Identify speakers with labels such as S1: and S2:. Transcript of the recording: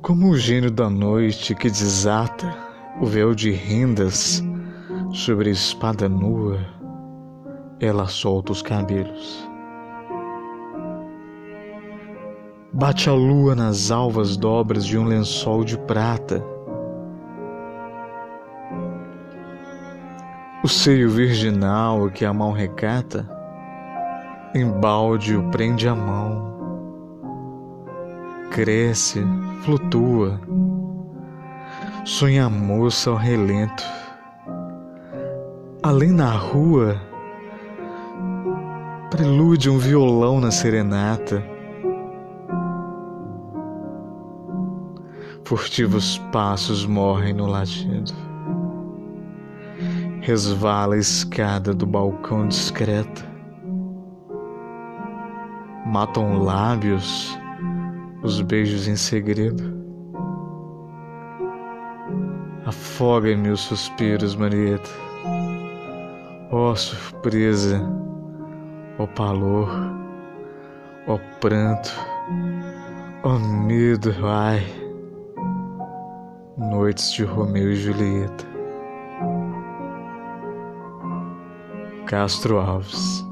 S1: Como o gênio da noite que desata o véu de rendas sobre a espada nua, ela solta os cabelos. Bate a lua nas alvas dobras de um lençol de prata. O seio virginal que a mão recata embalde o prende a mão. Cresce, flutua, sonha moça ao relento. Além na rua, prelude um violão na serenata Furtivos passos morrem no latido. Resvala a escada do balcão discreta. Matam lábios os beijos em segredo. Afoga-me os suspiros, Marieta. Ó oh, surpresa, ó oh, palor, ó oh, pranto, ó medo, ai. Noites de Romeu e Julieta. Castro Alves